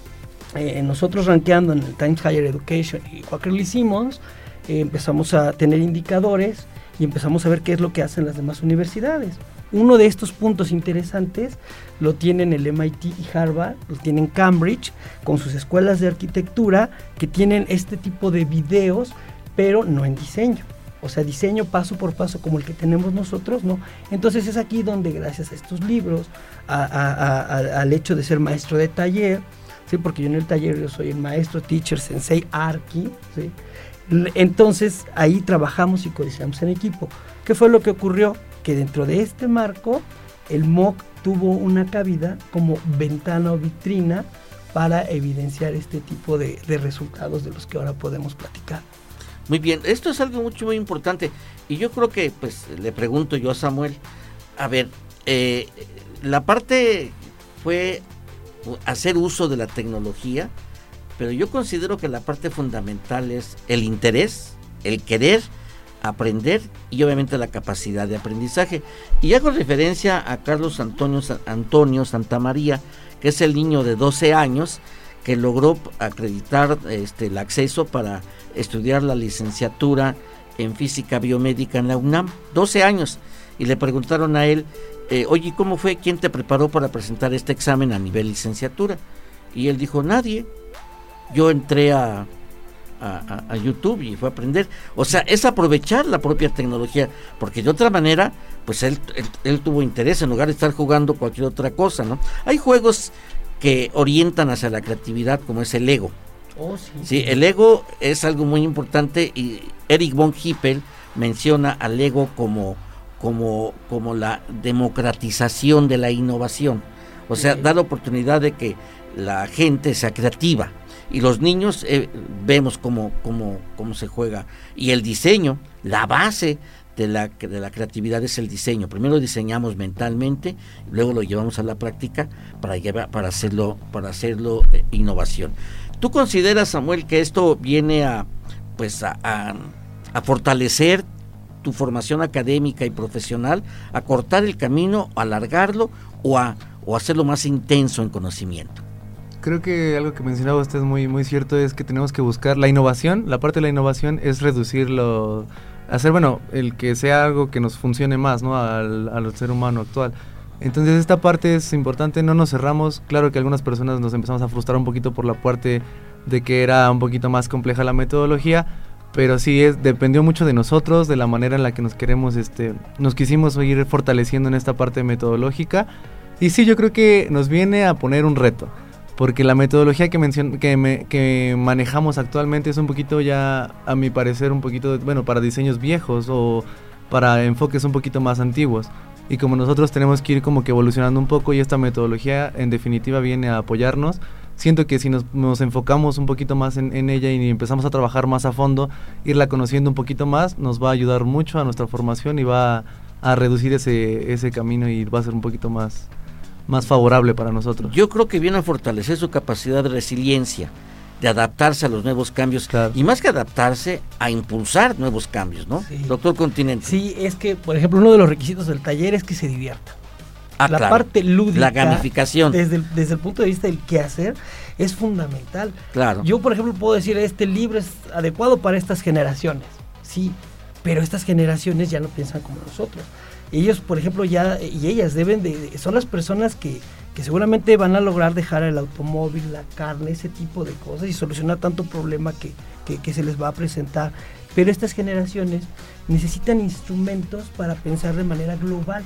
eh, nosotros rankeando en el Times Higher Education y Quaker lo hicimos, eh, empezamos a tener indicadores y empezamos a ver qué es lo que hacen las demás universidades. Uno de estos puntos interesantes lo tienen el MIT y Harvard, lo tienen Cambridge, con sus escuelas de arquitectura que tienen este tipo de videos, pero no en diseño. O sea, diseño paso por paso como el que tenemos nosotros, ¿no? Entonces es aquí donde gracias a estos libros, al hecho de ser maestro de taller, ¿sí? Porque yo en el taller yo soy el maestro, teacher, sensei, arqui, ¿sí? Entonces ahí trabajamos y codiciamos en equipo. ¿Qué fue lo que ocurrió? Que dentro de este marco el MOOC tuvo una cabida como ventana o vitrina para evidenciar este tipo de, resultados de los que ahora podemos platicar. Muy bien, esto es algo mucho muy importante y yo creo que pues le pregunto yo a Samuel, a ver, eh, la parte fue hacer uso de la tecnología, pero yo considero que la parte fundamental es el interés, el querer aprender y obviamente la capacidad de aprendizaje. Y hago referencia a Carlos Antonio, Antonio Santamaría, que es el niño de 12 años que logró acreditar este, el acceso para estudiar la licenciatura en física biomédica en la UNAM, 12 años, y le preguntaron a él, eh, oye, ¿cómo fue? ¿Quién te preparó para presentar este examen a nivel licenciatura? Y él dijo, nadie, yo entré a, a, YouTube y fue a aprender. O sea, es aprovechar la propia tecnología, porque de otra manera, pues él, él, tuvo interés en lugar de estar jugando cualquier otra cosa, ¿no? Hay juegos que orientan hacia la creatividad, como es el ego. Oh, sí. sí, el ego es algo muy importante y Eric von Hippel menciona al ego como, como, como la democratización de la innovación. O sea, da la oportunidad de que la gente sea creativa y los niños eh, vemos cómo, cómo, cómo se juega. Y el diseño, la base de la, de la creatividad es el diseño. Primero diseñamos mentalmente, luego lo llevamos a la práctica para, llevar, para hacerlo, para hacerlo eh, innovación. ¿Tú consideras, Samuel, que esto viene a, pues a, a, fortalecer tu formación académica y profesional, a cortar el camino, a alargarlo o a o hacerlo más intenso en conocimiento? Creo que algo que mencionaba usted es muy, muy cierto, es que tenemos que buscar la innovación. La parte de la innovación es reducirlo, hacer, bueno, el que sea algo que nos funcione más, ¿no? Al, al ser humano actual. Entonces esta parte es importante, no nos cerramos. Claro que algunas personas nos empezamos a frustrar un poquito por la parte de que era un poquito más compleja la metodología, pero sí es, dependió mucho de nosotros, de la manera en la que nos queremos, este, nos quisimos ir fortaleciendo en esta parte metodológica. Y sí, yo creo que nos viene a poner un reto porque la metodología que, que, que, manejamos actualmente es un poquito ya, a mi parecer, un poquito, bueno, para diseños viejos o para enfoques un poquito más antiguos. y como nosotros tenemos que ir como que evolucionando un poco y esta metodología en definitiva viene a apoyarnos, siento que si nos, nos enfocamos un poquito más en, en, ella y empezamos a trabajar más a fondo, irla conociendo un poquito más, nos va a ayudar mucho a nuestra formación y va a, a reducir ese, ese camino y va a ser un poquito más, más favorable para nosotros. Yo creo que viene a fortalecer su capacidad de resiliencia, de adaptarse a los nuevos cambios Claro. y más que adaptarse, a impulsar nuevos cambios, ¿no? Sí. Doctor Continente. Sí, es que, por ejemplo, uno de los requisitos del taller es que se divierta. Ah, la claro. parte lúdica, La gamificación. Desde el, desde el punto de vista del qué hacer, es fundamental. Claro. Yo, por ejemplo, puedo decir, este libro es adecuado para estas generaciones. Sí, pero estas generaciones ya no piensan como nosotros. Ellos, por ejemplo, ya, y ellas deben de, son las personas que, que seguramente van a lograr dejar el automóvil, la carne, ese tipo de cosas y solucionar tanto problema que, que- que se les va a presentar. Pero estas generaciones necesitan instrumentos para pensar de manera global.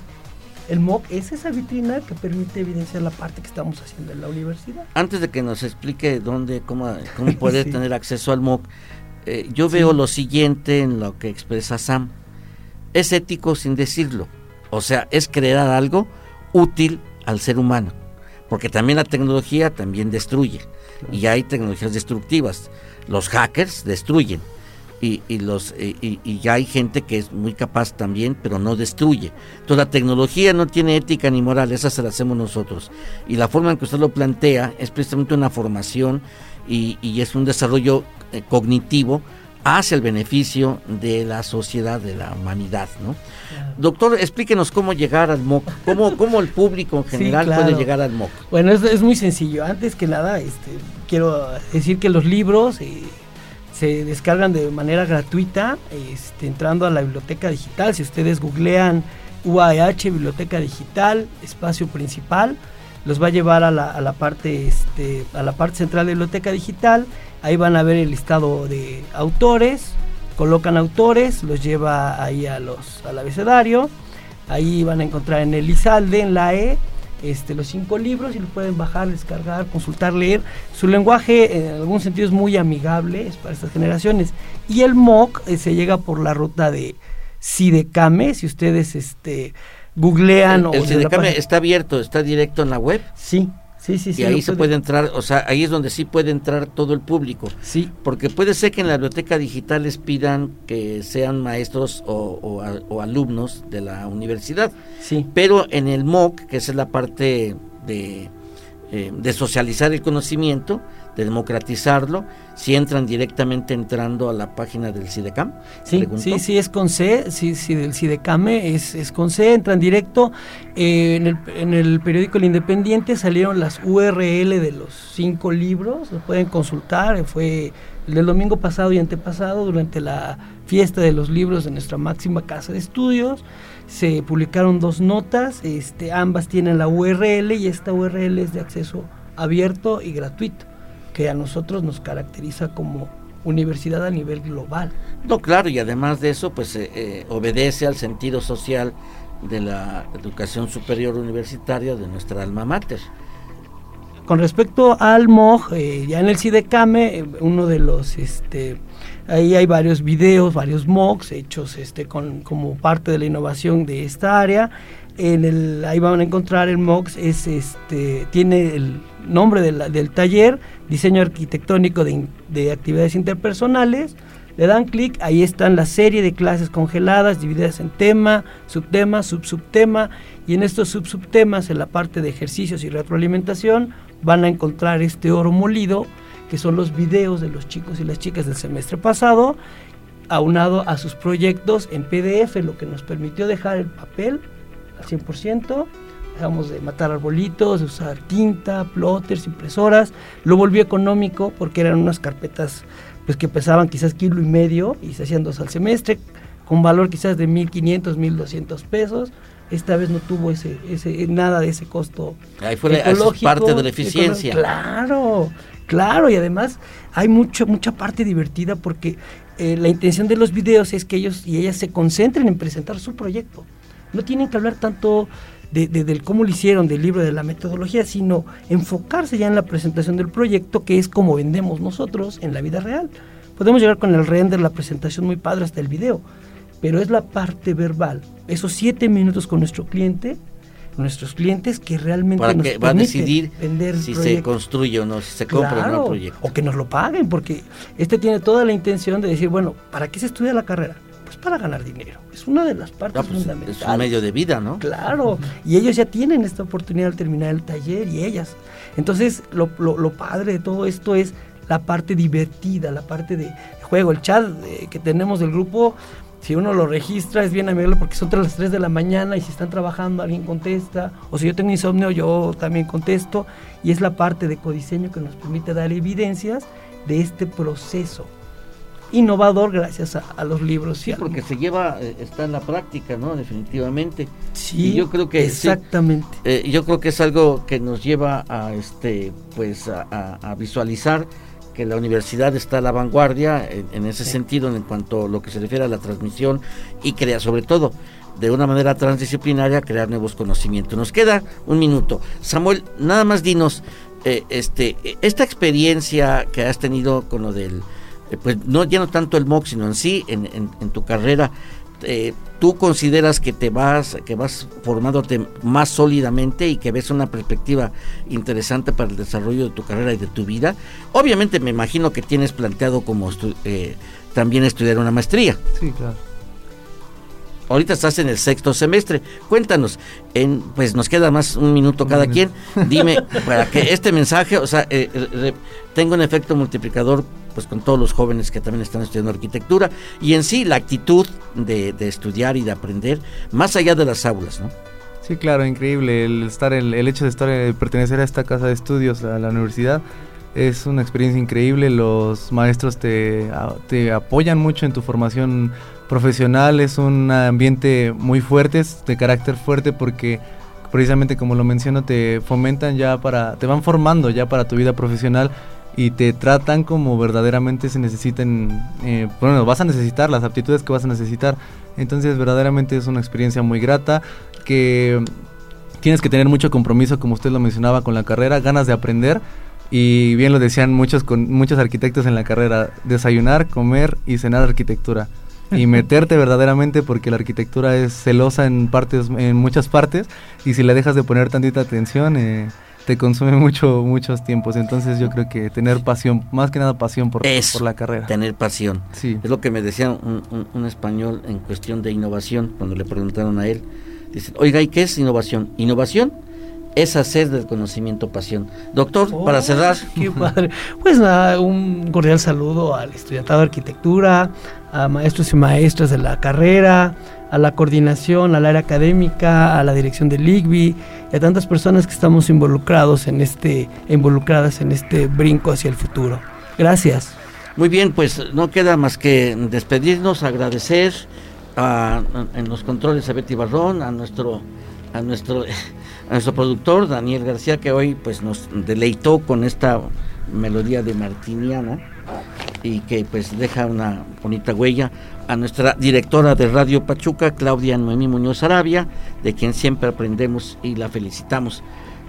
El MOOC es esa vitrina que permite evidenciar la parte que estamos haciendo en la universidad. Antes de que nos explique dónde, cómo, cómo poder Sí. tener acceso al MOOC, eh, yo veo lo siguiente en lo que expresa Sam. Es ético sin decirlo. O sea, es crear algo útil al ser humano. Porque también la tecnología también destruye. Y hay tecnologías destructivas. Los hackers destruyen. Y, y los, y, ya hay gente que es muy capaz también, pero no destruye. Entonces la tecnología no tiene ética ni moral, esa se la hacemos nosotros. Y la forma en que usted lo plantea es precisamente una formación y, y es un desarrollo eh, cognitivo hacia el beneficio de la sociedad, de la humanidad, ¿no? Doctor, explíquenos cómo llegar al MOOC, cómo, cómo el público en Sí, general claro. puede llegar al MOOC. Bueno, es, es muy sencillo. Antes que nada, este, quiero decir que los libros eh, se descargan de manera gratuita este, entrando a la biblioteca digital. Si ustedes googlean UAH, biblioteca digital, espacio principal, los va a llevar a la, a la parte este, a la parte central de biblioteca digital. Ahí van a ver el listado de autores, colocan autores, los lleva ahí a los al abecedario. Ahí van a encontrar en el ISALDE, en la E, este, los cinco libros y los pueden bajar, descargar, consultar, leer. Su lenguaje en algún sentido es muy amigable, es para estas generaciones. Y el MOOC eh, se llega por la ruta de Sidecame, si ustedes este, googlean El, el en la Sidecame está abierto, está directo en la web. Sí, sí, sí. sí, y ahí se puede entrar, o sea, ahí es donde sí puede entrar todo el público. Sí. Porque puede ser que en la biblioteca digital les pidan que sean maestros o, o a- o alumnos de la universidad. Sí. Pero en el MOOC, que es la parte de, eh, de socializar el conocimiento, de democratizarlo, si entran directamente entrando a la página del CIDECAM. Sí, pregunto. sí, sí, es con C, sí, sí, del Sidecame es, es con C, entran directo. Eh, en, el, en el periódico El Independiente salieron las URL de los cinco libros, lo pueden consultar, eh, fue el del domingo pasado y antepasado durante la fiesta de los libros de nuestra máxima casa de estudios. Se publicaron dos notas, este, ambas tienen la URL y esta URL es de acceso abierto y gratuito, que a nosotros nos caracteriza como universidad a nivel global. No, claro, y además de eso, pues eh, eh, obedece al sentido social de la educación superior universitaria de nuestra alma mater. Con respecto al MOG, eh, ya en el CIDECAME, uno de los, este, ahí hay varios videos, varios MOGs hechos este, con, como parte de la innovación de esta área. En el, ahí van a encontrar el MOGS, es, este, tiene el nombre de la- del taller, diseño arquitectónico de, de actividades interpersonales. Le dan clic, ahí están la serie de clases congeladas, divididas en tema, subtema, subsubtema, y en estos subsubtemas, en la parte de ejercicios y retroalimentación, van a encontrar este oro molido, que son los videos de los chicos y las chicas del semestre pasado, aunado a sus proyectos en PDF, lo que nos permitió dejar el papel al 100%, dejamos de matar arbolitos, de usar tinta, plotters, impresoras, lo volvió económico porque eran unas carpetas pues que pesaban quizás kilo y medio y se hacían dos al semestre, con valor quizás de 1.500, 1.200 pesos. Esta vez no tuvo ese, ese nada de ese costo. Ahí fue ecológico, parte de la eficiencia. Claro, claro, y además hay mucho, mucha parte divertida porque eh, la intención de los videos es que ellos y ellas se concentren en presentar su proyecto. No tienen que hablar tanto de, de- del cómo lo hicieron, del libro, de la metodología, sino enfocarse ya en la presentación del proyecto, que es como vendemos nosotros en la vida real. Podemos llegar con el render, la presentación muy padre hasta el video, pero es la parte verbal, esos siete minutos con nuestro cliente, nuestros clientes que realmente Para nos que va a decidir vender si se construye o no, si se compra o no el proyecto. o que nos lo paguen, porque este tiene toda la intención de decir, bueno, ¿para qué se estudia la carrera? Para ganar dinero. Es una de las partes Ah, pues, fundamentales. es un medio de vida, ¿no? Claro, y ellos ya tienen esta oportunidad al terminar el taller y ellas. Entonces, lo, lo- lo padre de todo esto es la parte divertida, la parte de juego. El chat eh, que tenemos del grupo, si uno lo registra, es bien amigable porque son tras las 3 de la mañana y si están trabajando, alguien contesta. O si yo tengo insomnio, yo también contesto. Y es la parte de codiseño que nos permite dar evidencias de este proceso innovador gracias a, a los libros. Sí, porque se lleva, eh, está en la práctica, ¿no? Definitivamente. Sí, Y yo creo que sí, exactamente. eh, yo creo que es algo que nos lleva a este, pues, a, a- a visualizar que la universidad está a la vanguardia en, en ese sentido en cuanto a lo que se refiere a la transmisión y crea sobre todo de una manera transdisciplinaria crear nuevos conocimientos. Nos queda un minuto. Samuel, nada más dinos eh, este esta experiencia que has tenido con lo del pues no ya no tanto el MOOC sino en sí en, en- en tu carrera eh, tú consideras que te vas que vas formándote más sólidamente y que ves una perspectiva interesante para el desarrollo de tu carrera y de tu vida obviamente me imagino que tienes planteado como estu- eh, también estudiar una maestría Sí, claro. ahorita estás en el sexto semestre. Cuéntanos, en, pues nos queda más un minuto cada quien. Dime, para que este mensaje, o sea, eh, eh, tenga un efecto multiplicador pues con todos los jóvenes que también están estudiando arquitectura y en sí la actitud de, estudiar y de aprender más allá de las aulas, ¿no? Sí, claro, increíble. El estar, el, hecho de estar, pertenecer a esta casa de estudios, a la universidad, es una experiencia increíble. Los maestros te, te apoyan mucho en tu formación profesional. Es un ambiente muy fuerte, es de carácter fuerte porque precisamente como lo menciono, te fomentan ya para, te van formando ya para tu vida profesional y te tratan como verdaderamente se necesitan, eh, bueno, vas a necesitar las aptitudes que vas a necesitar. Entonces verdaderamente es una experiencia muy grata que tienes que tener mucho compromiso, como usted lo mencionaba, con la carrera, ganas de aprender. Y bien lo decían muchos, con, muchos arquitectos en la carrera, desayunar, comer y cenar arquitectura. Y meterte verdaderamente porque la arquitectura es celosa en partes, en muchas partes, y si le dejas de poner tantita atención, eh, te consume mucho, muchos tiempos. Entonces yo creo que tener pasión, más que nada pasión por, por la carrera. Tener pasión. Sí. Es lo que me decía un, un- un español en cuestión de innovación, cuando le preguntaron a él. Dicen, oiga, ¿y qué es innovación? Innovación es hacer del conocimiento pasión. Doctor, para Oh, cerrar, Qué padre. Pues nada, un cordial saludo al estudiantado de arquitectura, a maestros y maestras de la carrera, a la coordinación, al área académica, a la dirección del IGBI y a tantas personas que estamos involucrados en este, involucradas en este brinco hacia el futuro. Gracias. Muy bien, pues no queda más que despedirnos, agradecer a, en los controles a Betty Barrón, a nuestro, a nuestro, a nuestro productor Daniel García que hoy pues nos deleitó con esta melodía de Martiniana y que pues deja una bonita huella a nuestra directora de Radio Pachuca, Claudia Noemí Muñoz Arabia, de quien siempre aprendemos y la felicitamos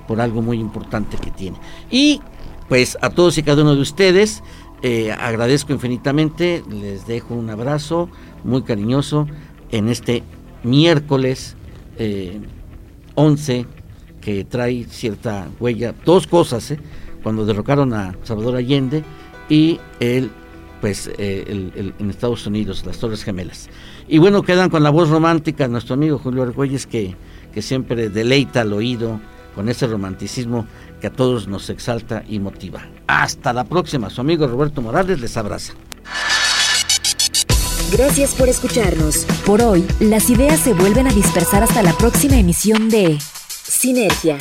por algo muy importante que tiene. Y pues a todos y cada uno de ustedes eh, agradezco infinitamente, les dejo un abrazo muy cariñoso en este miércoles eh, 11 que trae cierta huella, dos cosas, ¿eh? cuando derrocaron a Salvador Allende y pues eh, el- el- en Estados Unidos, las Torres Gemelas. Y bueno, quedan con la voz romántica nuestro amigo Julio Argüelles que, que siempre deleita al oído con ese romanticismo que a todos nos exalta y motiva. Hasta la próxima, su amigo Roberto Morales les abraza. Gracias por escucharnos. Por hoy, las ideas se vuelven a dispersar hasta la próxima emisión de Sinergia.